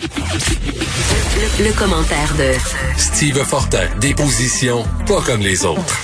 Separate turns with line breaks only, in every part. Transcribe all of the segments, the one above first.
Le, le commentaire de
Steve Fortin, des positions pas comme les autres.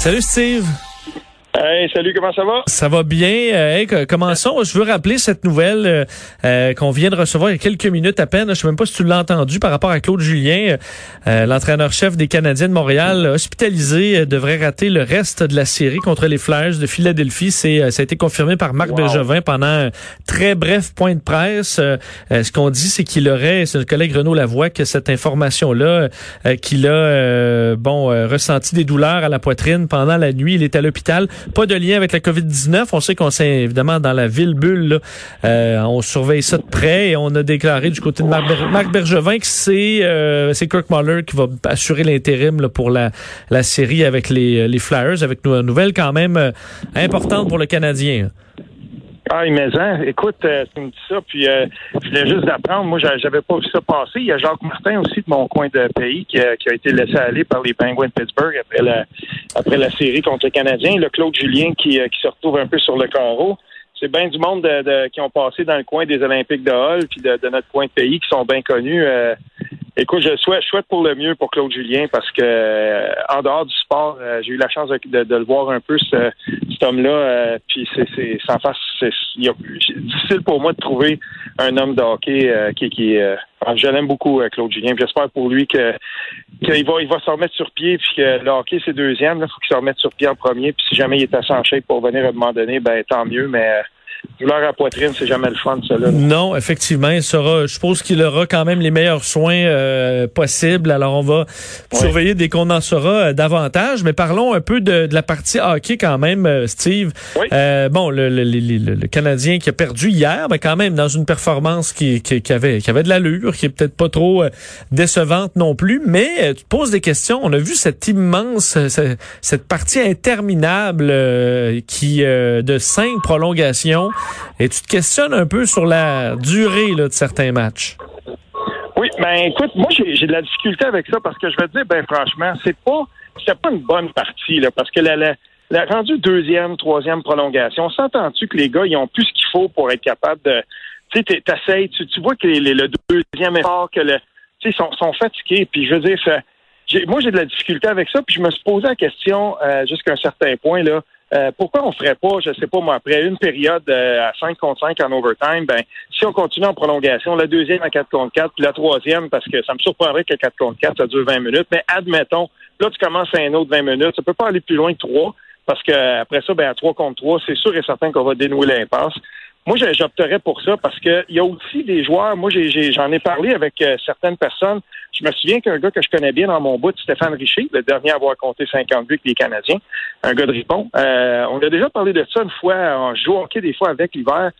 Salut Steve.
Hey, salut, comment ça va?
Ça va bien. Euh, hey, commençons. Je veux rappeler cette nouvelle euh, euh, qu'on vient de recevoir il y a quelques minutes à peine. Je sais même pas si tu l'as entendu par rapport à Claude Julien, euh, l'entraîneur-chef des Canadiens de Montréal, hospitalisé, devrait rater le reste de la série contre les Flyers de Philadelphie. C'est, ça a été confirmé par Marc
Wow.
Bergevin pendant un très bref point de presse. Euh, ce qu'on dit, c'est qu'il aurait, c'est le collègue Renaud Lavoie, que cette information-là, qu'il a, bon, ressenti des douleurs à la poitrine pendant la nuit. Il est à l'hôpital. Pas de lien avec la COVID-19. On sait qu'on s'est évidemment dans la ville bulle. Euh, on surveille ça de près et on a déclaré du côté de Marc, Ber- Marc Bergevin que c'est euh, c'est Kirk Muller qui va assurer l'intérim pour la, la série avec les, les Flyers, avec une nouvelle quand même euh, importante pour le Canadien.
Ah, mais hein, écoute, euh, tu me dis ça, puis euh, je voulais juste d'apprendre. Moi, j'a- j'avais pas vu ça passer. Il y a Jacques Martin aussi de mon coin de pays qui a, qui a été laissé aller par les Penguins de Pittsburgh après la après la série contre le Canadien. Le Claude Julien qui, euh, qui se retrouve un peu sur le carreau. C'est bien du monde de, de- qui ont passé dans le coin des Olympiques de Hall puis de, de notre coin de pays qui sont bien connus. Euh, écoute, je souhaite, je souhaite pour le mieux pour Claude Julien parce que euh, en dehors du sport, euh, j'ai eu la chance de, de- de le voir un peu ce, cet homme-là. euh, puis c'est, c'est sans face, c'est difficile pour moi de trouver un homme de hockey euh, qui, qui euh, je l'aime beaucoup, euh, Claude Julien. J'espère pour lui que qu'il va, il va se remettre sur pied, puis que le hockey c'est deuxième. Il faut qu'il se remette sur pied en premier. Puis si jamais il est en shape pour venir à un moment donné, ben tant mieux. Mais douleur à la poitrine, c'est jamais le fun, là.
Non, effectivement, il sera. Je suppose qu'il aura quand même les meilleurs soins euh, possibles. Alors, on va surveiller dès qu'on en saura euh, davantage. Mais parlons un peu de, de la partie hockey quand même, euh, Steve.
Oui.
Euh, bon, le, le, le- le- Canadien qui a perdu hier, mais quand même dans une performance qui, qui, qui avait, qui avait de l'allure, qui est peut-être pas trop euh, décevante non plus. Mais tu te poses des questions. On a vu cette immense, euh, ce- cette partie interminable euh, qui euh, de cinq prolongations. Et tu te questionnes un peu sur la durée de certains matchs.
Oui, ben écoute, moi j'ai de la difficulté avec ça parce que je vais te dire, ben franchement, c'est pas c'est pas une bonne partie là, parce que la, la, la rendu deuxième, troisième prolongation, s'entends-tu que les gars ils ont plus ce qu'il faut pour être capable de, tu sais, tu, tu vois que les, le deuxième effort, que le, tu sais, sont, fatigués, puis je veux dire, moi j'ai de la difficulté avec ça, puis je me suis posé la question euh, jusqu'à un certain point là. Euh, pourquoi on ferait pas, je sais pas moi, après une période euh, à 5 contre 5 en overtime, ben si on continue en prolongation, la deuxième à 4 contre 4, puis la troisième, parce que ça me surprendrait que 4 contre 4, ça dure 20 minutes, mais admettons, là, tu commences à un autre 20 minutes, ça peut pas aller plus loin que 3, parce que après ça, ben à 3 contre 3, c'est sûr et certain qu'on va dénouer l'impasse. Moi, j'opterais pour ça parce que il y a aussi des joueurs. Moi, j'en ai, parlé avec euh, certaines personnes. Je me souviens qu'un gars que je connais bien dans mon bout, Stéphane Richer, le dernier à avoir compté 50 buts avec les Canadiens, un gars de Ripon. Euh, on a déjà parlé de ça une fois. On joue des fois avec l'hiver.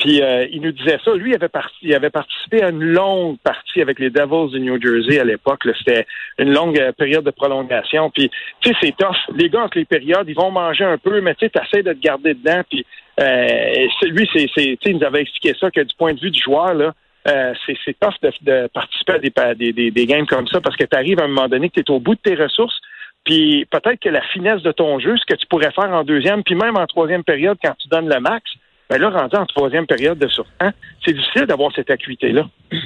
Puis euh, il nous disait ça. Lui il avait, parti, il avait participé à une longue partie avec les Devils du New Jersey à l'époque. C'était une longue euh, période de prolongation. Puis tu sais, c'est tough. Les gars entre les périodes, ils vont manger un peu, mais tu sais, t'essaies de te garder dedans. Puis euh, lui, c'est, c'est, il nous avait expliqué ça que du point de vue du joueur là. euh, c'est, tough de, de participer à des, des, des, des games comme ça parce que tu arrives à un moment donné que tu es au bout de tes ressources. Puis peut-être que la finesse de ton jeu, ce que tu pourrais faire en deuxième, puis même en troisième période quand tu donnes le max, ben là, rendu en troisième période de surtemps, c'est difficile d'avoir cette acuité-là.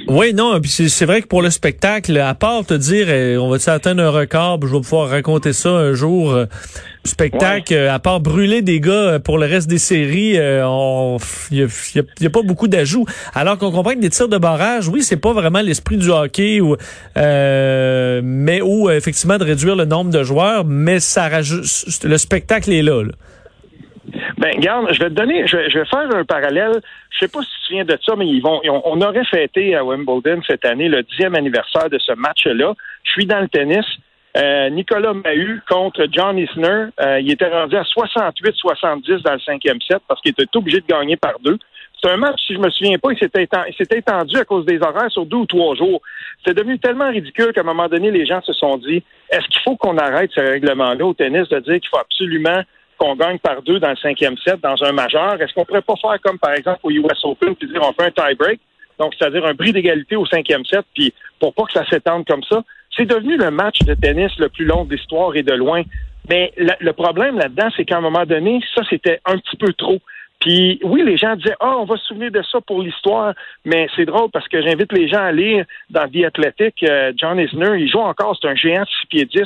Oui, non, puis c'est vrai que pour le spectacle, à part te dire, eh, on va-tu atteindre un record, je vais pouvoir raconter ça un jour, euh, spectacle, euh, à part brûler des gars euh, pour le reste des séries, euh, on- il y a, y a- il y a pas beaucoup d'ajouts. Alors qu'on comprend que des tirs de barrage, oui, c'est pas vraiment l'esprit du hockey, ou, euh, mais ou effectivement de réduire le nombre de joueurs, mais ça rajoute, le spectacle est là. là.
Ben, regarde, je vais te donner, je vais, je vais faire un parallèle. Je sais pas si tu te souviens de ça, mais ils vont, on, aurait fêté à Wimbledon cette année le dixième anniversaire de ce match-là. Je suis dans le tennis. Euh, Nicolas Mahut contre John Isner. Euh, il était rendu à 68-70 dans le cinquième set parce qu'il était obligé de gagner par deux. C'est un match, si je me souviens pas, il s'était étendu à cause des horaires sur deux ou trois jours. C'est devenu tellement ridicule qu'à un moment donné, les gens se sont dit, est-ce qu'il faut qu'on arrête ce règlement-là au tennis de dire qu'il faut absolument qu'on gagne par deux dans le cinquième set dans un majeur? Est-ce qu'on pourrait pas faire comme, par exemple, au US Open, puis dire on fait un tie-break? Donc, c'est-à-dire un bris d'égalité au cinquième set, puis pour pas que ça s'étende comme ça? C'est devenu le match de tennis le plus long de l'histoire et de loin. Mais le problème là-dedans, c'est qu'à un moment donné, ça, c'était un petit peu trop. Puis oui, les gens disaient Ah, on va se souvenir de ça pour l'histoire, mais c'est drôle parce que j'invite les gens à lire dans The Athletic, euh, John Isner, il joue encore, c'est un géant de 6 pieds 10,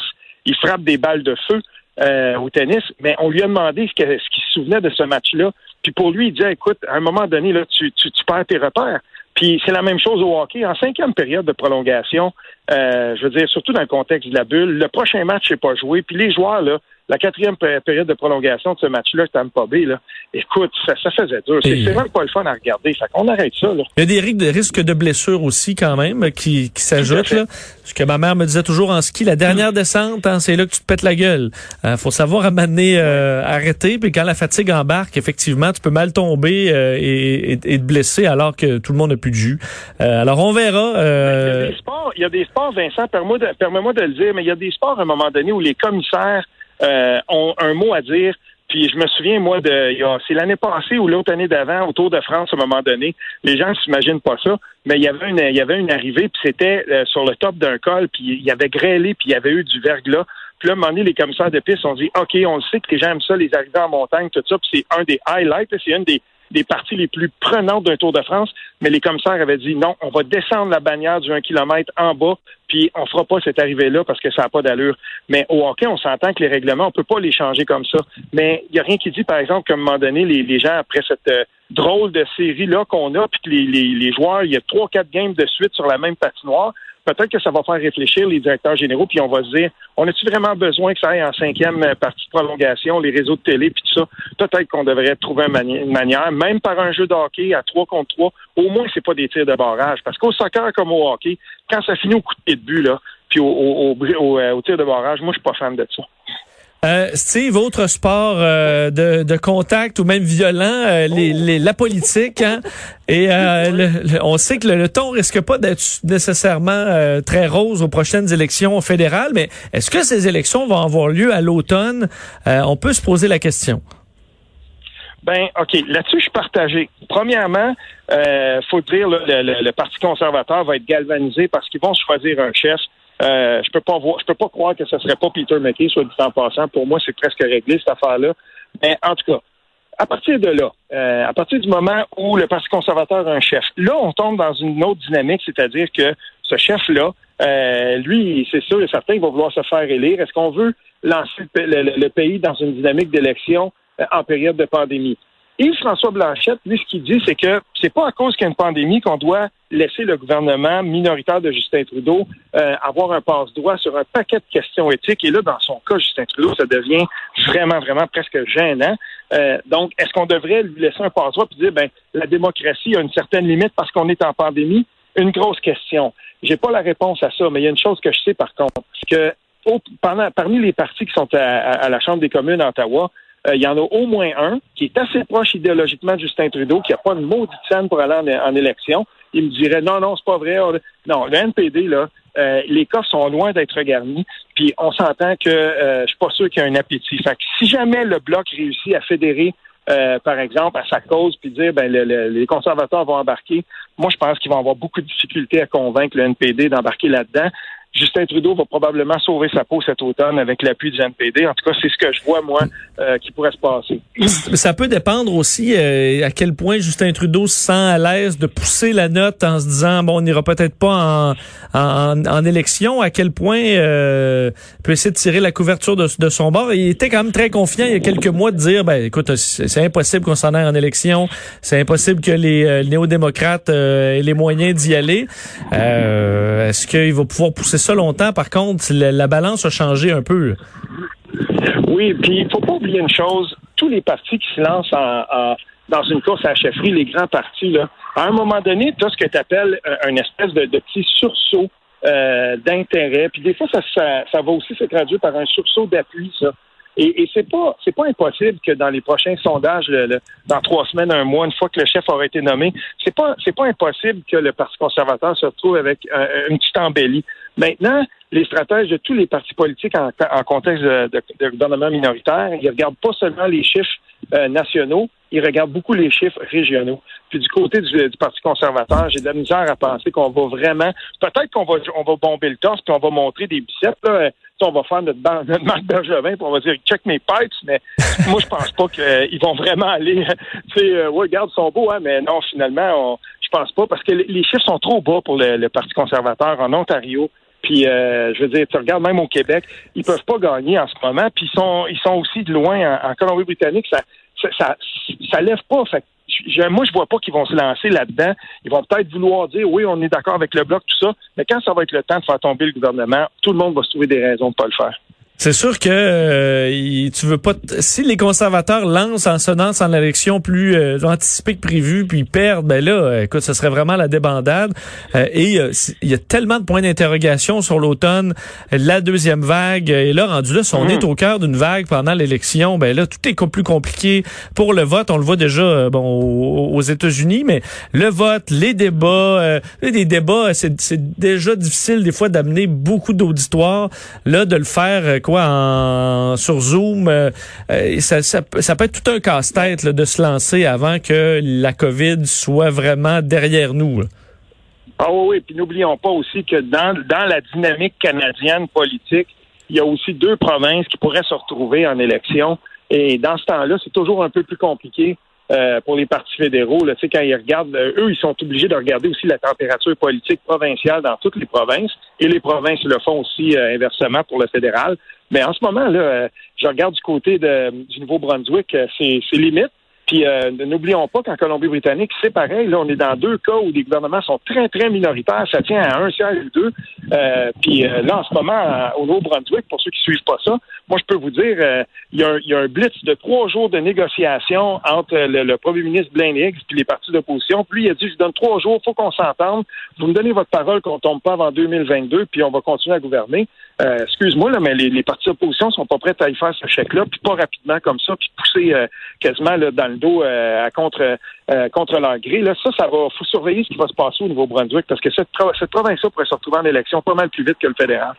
il frappe des balles de feu euh, au tennis, mais on lui a demandé ce qu'il se souvenait de ce match-là. Puis pour lui, il disait Écoute, à un moment donné, là, tu, tu, tu perds tes repères. Puis c'est la même chose au hockey. En cinquième période de prolongation, euh, je veux dire, surtout dans le contexte de la bulle, le prochain match n'est pas joué. Puis les joueurs, là, la quatrième pé- période de prolongation de ce match-là, Tampa Bay, là, écoute, ça, ça faisait dur. C'est vraiment pas le fun à regarder. Fait qu'on arrête ça, là.
Il y a des ri- des risques de blessures aussi quand même qui, qui s'ajoutent. Ce que ma mère me disait toujours en ski, la dernière descente, hein, c'est là que tu te pètes la gueule. Euh, faut savoir à m'amener euh, arrêter. Puis quand la fatigue embarque, effectivement, tu peux mal tomber euh, et, et, et te blesser alors que tout le monde n'a plus de jus. Euh, alors on verra.
Il y, a
euh,
des sports, il y a des sports, Vincent, permets-moi de, permets-moi de le dire, mais il y a des sports à un moment donné où les commissaires euh, ont un mot à dire. Puis je me souviens, moi, de c'est l'année passée ou l'autre année d'avant, au Tour de France, à un moment donné, les gens ne s'imaginent pas ça, mais il y avait une, il y avait une arrivée, puis c'était euh, sur le top d'un col, puis il y avait grêlé, puis il y avait eu du verglas. Puis là, à un moment donné, les commissaires de piste ont dit, OK, on le sait que les gens aiment ça, les arrivées en montagne, tout ça, puis c'est un des highlights, c'est une des, des parties les plus prenantes d'un Tour de France, mais les commissaires avaient dit, non, on va descendre la bannière du 1 km en bas, puis on fera pas cette arrivée-là parce que ça n'a pas d'allure. Mais au hockey, on s'entend que les règlements, on peut pas les changer comme ça. Mais il y a rien qui dit, par exemple, qu'à un moment donné, les, les gens, après cette euh, drôle de série-là qu'on a, puis que les, les, les joueurs, il y a trois, quatre games de suite sur la même patinoire, peut-être que ça va faire réfléchir les directeurs généraux, puis on va se dire, on a-tu vraiment besoin que ça aille en cinquième euh, partie de prolongation, les réseaux de télé, puis tout ça? Peut-être qu'on devrait trouver une, mani- une manière, même par un jeu de hockey à 3 contre 3, au moins c'est pas des tirs de barrage. Parce qu'au soccer comme au hockey, quand ça finit au coup de pied de but, là, puis au, au, au, euh, tir de barrage, moi je suis pas fan de ça.
Euh, Steve, autre sport euh, de, de contact ou même violent, euh, les, les- la politique. Hein? Et euh, le- le- on sait que le, le ton risque pas d'être nécessairement euh, très rose aux prochaines élections fédérales, mais est-ce que ces élections vont avoir lieu à l'automne? Euh, on peut se poser la question.
Ben, OK. Là-dessus, je suis partagé. Premièrement, euh, faut dire, le, le- le Parti conservateur va être galvanisé parce qu'ils vont choisir un chef. Euh, je peux pas voir, je peux pas croire que ce serait pas Peter McKay, soit dit en passant. Pour moi, c'est presque réglé, cette affaire-là. Mais en tout cas, à partir de là, euh, à partir du moment où le Parti conservateur a un chef, là, on tombe dans une autre dynamique, c'est-à-dire que ce chef-là, euh, lui, c'est sûr et certain, il va vouloir se faire élire. Est-ce qu'on veut lancer le, pa- le- le pays dans une dynamique d'élection euh, en période de pandémie? Yves-François Blanchette, lui, ce qu'il dit, c'est que c'est pas à cause qu'il y a une pandémie qu'on doit laisser le gouvernement minoritaire de Justin Trudeau euh, avoir un passe-droit sur un paquet de questions éthiques. Et là, dans son cas, Justin Trudeau, ça devient vraiment, vraiment presque gênant. Euh, donc, est-ce qu'on devrait lui laisser un passe-droit puis dire, ben, la démocratie a une certaine limite parce qu'on est en pandémie? Une grosse question. J'ai pas la réponse à ça, mais il y a une chose que je sais par contre, que parmi les partis qui sont à, à- à la Chambre des communes à Ottawa, euh, il y en a au moins un qui est assez proche idéologiquement de Justin Trudeau, qui n'a pas une maudite scène pour aller en, élection. Il me dirait non, non, c'est pas vrai. On- Non, le NPD, là, euh, les coffres sont loin d'être garnis. Puis on s'entend que euh, je suis pas sûr qu'il y ait un appétit. Fait que si jamais le bloc réussit à fédérer euh, par exemple, à sa cause, puis dire ben le- le- les conservateurs vont embarquer. Moi, je pense qu'ils vont avoir beaucoup de difficultés à convaincre le NPD d'embarquer là-dedans. Justin Trudeau va probablement sauver sa peau cet automne avec l'appui du NPD. En tout cas, c'est ce que je vois, moi, euh, qui pourrait se passer.
Ça peut dépendre aussi euh, à quel point Justin Trudeau se sent à l'aise de pousser la note en se disant bon on n'ira peut-être pas en, en, en élection. À quel point euh, il peut essayer de tirer la couverture de, de son bord. Il était quand même très confiant il y a quelques mois de dire ben écoute c'est impossible qu'on s'en aille en élection. C'est impossible que les euh, néo-démocrates euh, aient les moyens d'y aller. Euh, Est-ce qu'il va pouvoir pousser ça longtemps Par contre la, la balance a changé un peu.
Oui, puis il faut pas oublier une chose. Tous les partis qui se lancent en, dans une course à la chefferie, les grands partis, là, à un moment donné, tu as ce que tu appelles un espèce de, petit sursaut euh, d'intérêt. Puis des fois, ça, ça, va aussi se traduire par un sursaut d'appui, ça. Et, et c'est pas c'est pas impossible que dans les prochains sondages, dans trois semaines, un mois, une fois que le chef aura été nommé, c'est pas c'est pas impossible que le Parti conservateur se retrouve avec euh, une petite embellie. Maintenant, les stratèges de tous les partis politiques en, contexte de, gouvernement minoritaire, ils regardent pas seulement les chiffres euh, nationaux, ils regardent beaucoup les chiffres régionaux. Puis du côté du, Parti conservateur, j'ai de la misère à penser qu'on va vraiment, peut-être qu'on va, on va bomber le torse, puis on va montrer des biceps, là. Euh, on va faire notre, ban- notre marque Bergevin, puis on va dire check mes pipes, mais moi je pense pas qu'ils vont vraiment aller. Tu sais, euh, ouais, regarde, ils sont beaux, hein, mais non, finalement, on, je pense pas, parce que les, chiffres sont trop bas pour le Parti conservateur en Ontario. Puis, euh, je veux dire, tu regardes même au Québec, ils peuvent pas gagner en ce moment. Puis, ils sont, ils sont aussi de loin en, Colombie-Britannique. Ça, ça, ça, lève pas. Fait moi, je vois pas qu'ils vont se lancer là-dedans. Ils vont peut-être vouloir dire, oui, on est d'accord avec le bloc, tout ça. Mais quand ça va être le temps de faire tomber le gouvernement, tout le monde va se trouver des raisons de pas le faire.
C'est sûr que euh, tu veux pas si les conservateurs lancent en lancent en élection plus euh, anticipée que prévu puis ils perdent ben là euh, écoute ce serait vraiment la débandade. Euh, et euh, il y a tellement de points d'interrogation sur l'automne la deuxième vague et là rendu là si on
Mhm.
est au cœur d'une vague pendant l'élection ben là tout est plus compliqué pour le vote. On le voit déjà euh, bon aux, États-Unis mais le vote les débats euh, des débats c'est c'est déjà difficile des fois d'amener beaucoup d'auditoires. Là de le faire en sur Zoom euh, euh, ça, peut- être tout un casse-tête de se lancer avant que la Covid soit vraiment derrière nous.
Ah oui, oui. Puis n'oublions pas aussi que dans, dans la dynamique canadienne politique, il y a aussi deux provinces qui pourraient se retrouver en élection. Et dans ce temps-là, c'est toujours un peu plus compliqué euh, pour les partis fédéraux. Là. Quand ils regardent, euh, eux, ils sont obligés de regarder aussi la température politique provinciale dans toutes les provinces. Et les provinces le font aussi euh, inversement pour le fédéral. Mais en ce moment, là, euh, je regarde du côté de, du Nouveau-Brunswick, c'est limite. Puis euh, n'oublions pas qu'en Colombie-Britannique, c'est pareil. Là, on est dans deux cas où les gouvernements sont très, très minoritaires. Ça tient à un siège ou deux. Euh, puis euh, là, en ce moment, à- au Nouveau-Brunswick, pour ceux qui suivent pas ça, moi, je peux vous dire, euh, il y, a un- il y a un blitz de trois jours de négociation entre le, le premier ministre Blaine Higgs puis les partis d'opposition. Puis il a dit, je donne trois jours, faut qu'on s'entende. Vous me donnez votre parole qu'on tombe pas avant 2022, puis on va continuer à gouverner. Euh, excuse-moi, là, mais les, les partis d'opposition sont pas prêts à y faire ce chèque-là, puis pas rapidement comme ça, puis pousser euh, quasiment là, dans le dos euh, à contre euh, contre leur gré. Là, ça, ça va. faut surveiller ce qui va se passer au Nouveau-Brunswick, parce que cette, cette province-là pourrait se retrouver en élection pas mal plus vite que le fédéral.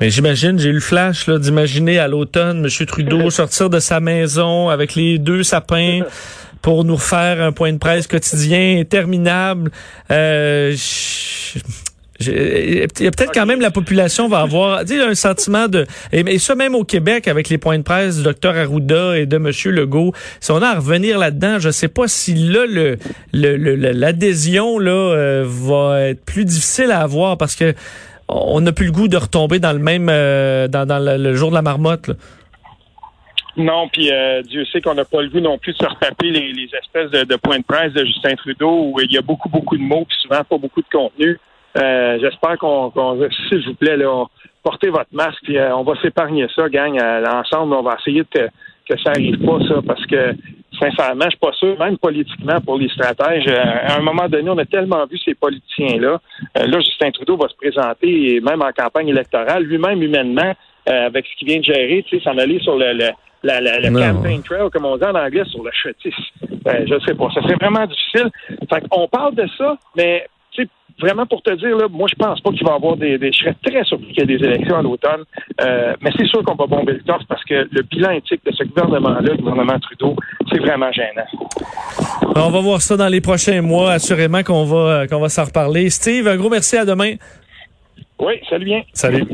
Mais j'imagine, j'ai eu le flash là, d'imaginer à l'automne M. Trudeau sortir de sa maison avec les deux sapins pour nous refaire un point de presse quotidien interminable. Euh, il y a peut-être quand même la population va avoir tu sais, un sentiment de et, et ça même au Québec avec les points de presse du docteur Arruda et de monsieur Legault si on a à revenir là-dedans je sais pas si là le le- le- le- l'adhésion là euh, va être plus difficile à avoir parce que on n'a plus le goût de retomber dans le même euh, dans, dans le, le jour de la marmotte là.
Non, puis euh, Dieu sait qu'on n'a pas le goût non plus de se retaper les, les espèces de, de points de presse de Justin Trudeau où il y a beaucoup, beaucoup de mots, puis souvent pas beaucoup de contenu. Euh, J'espère qu'on, qu'on- s'il vous plaît, là, on- portez votre masque, puis euh, on va s'épargner ça, gang. Euh, ensemble, on va essayer de que, ça arrive pas, ça, parce que sincèrement, je suis pas sûr, même politiquement, pour les stratèges, euh, à un moment donné, on a tellement vu ces politiciens-là. Là, Justin Trudeau va se présenter, et même en campagne électorale, lui-même humainement, avec ce qu'il vient de gérer, tu sais, s'en aller sur le, le la, la, le campaign trail, comme on dit en anglais, sur le chetis. Ben, je sais pas. Ça serait vraiment difficile. Fait on parle de ça, mais vraiment pour te dire, là, moi, je pense pas qu'il va y avoir des, des. Je serais très surpris qu'il y ait des élections à l'automne. Euh, mais c'est sûr qu'on va bomber le torse parce que le bilan éthique de ce gouvernement-là, le gouvernement Trudeau, c'est vraiment gênant.
On va voir ça dans les prochains mois assurément qu'on va qu'on va s'en reparler Steve un gros merci à demain
Oui, salut bien.
salut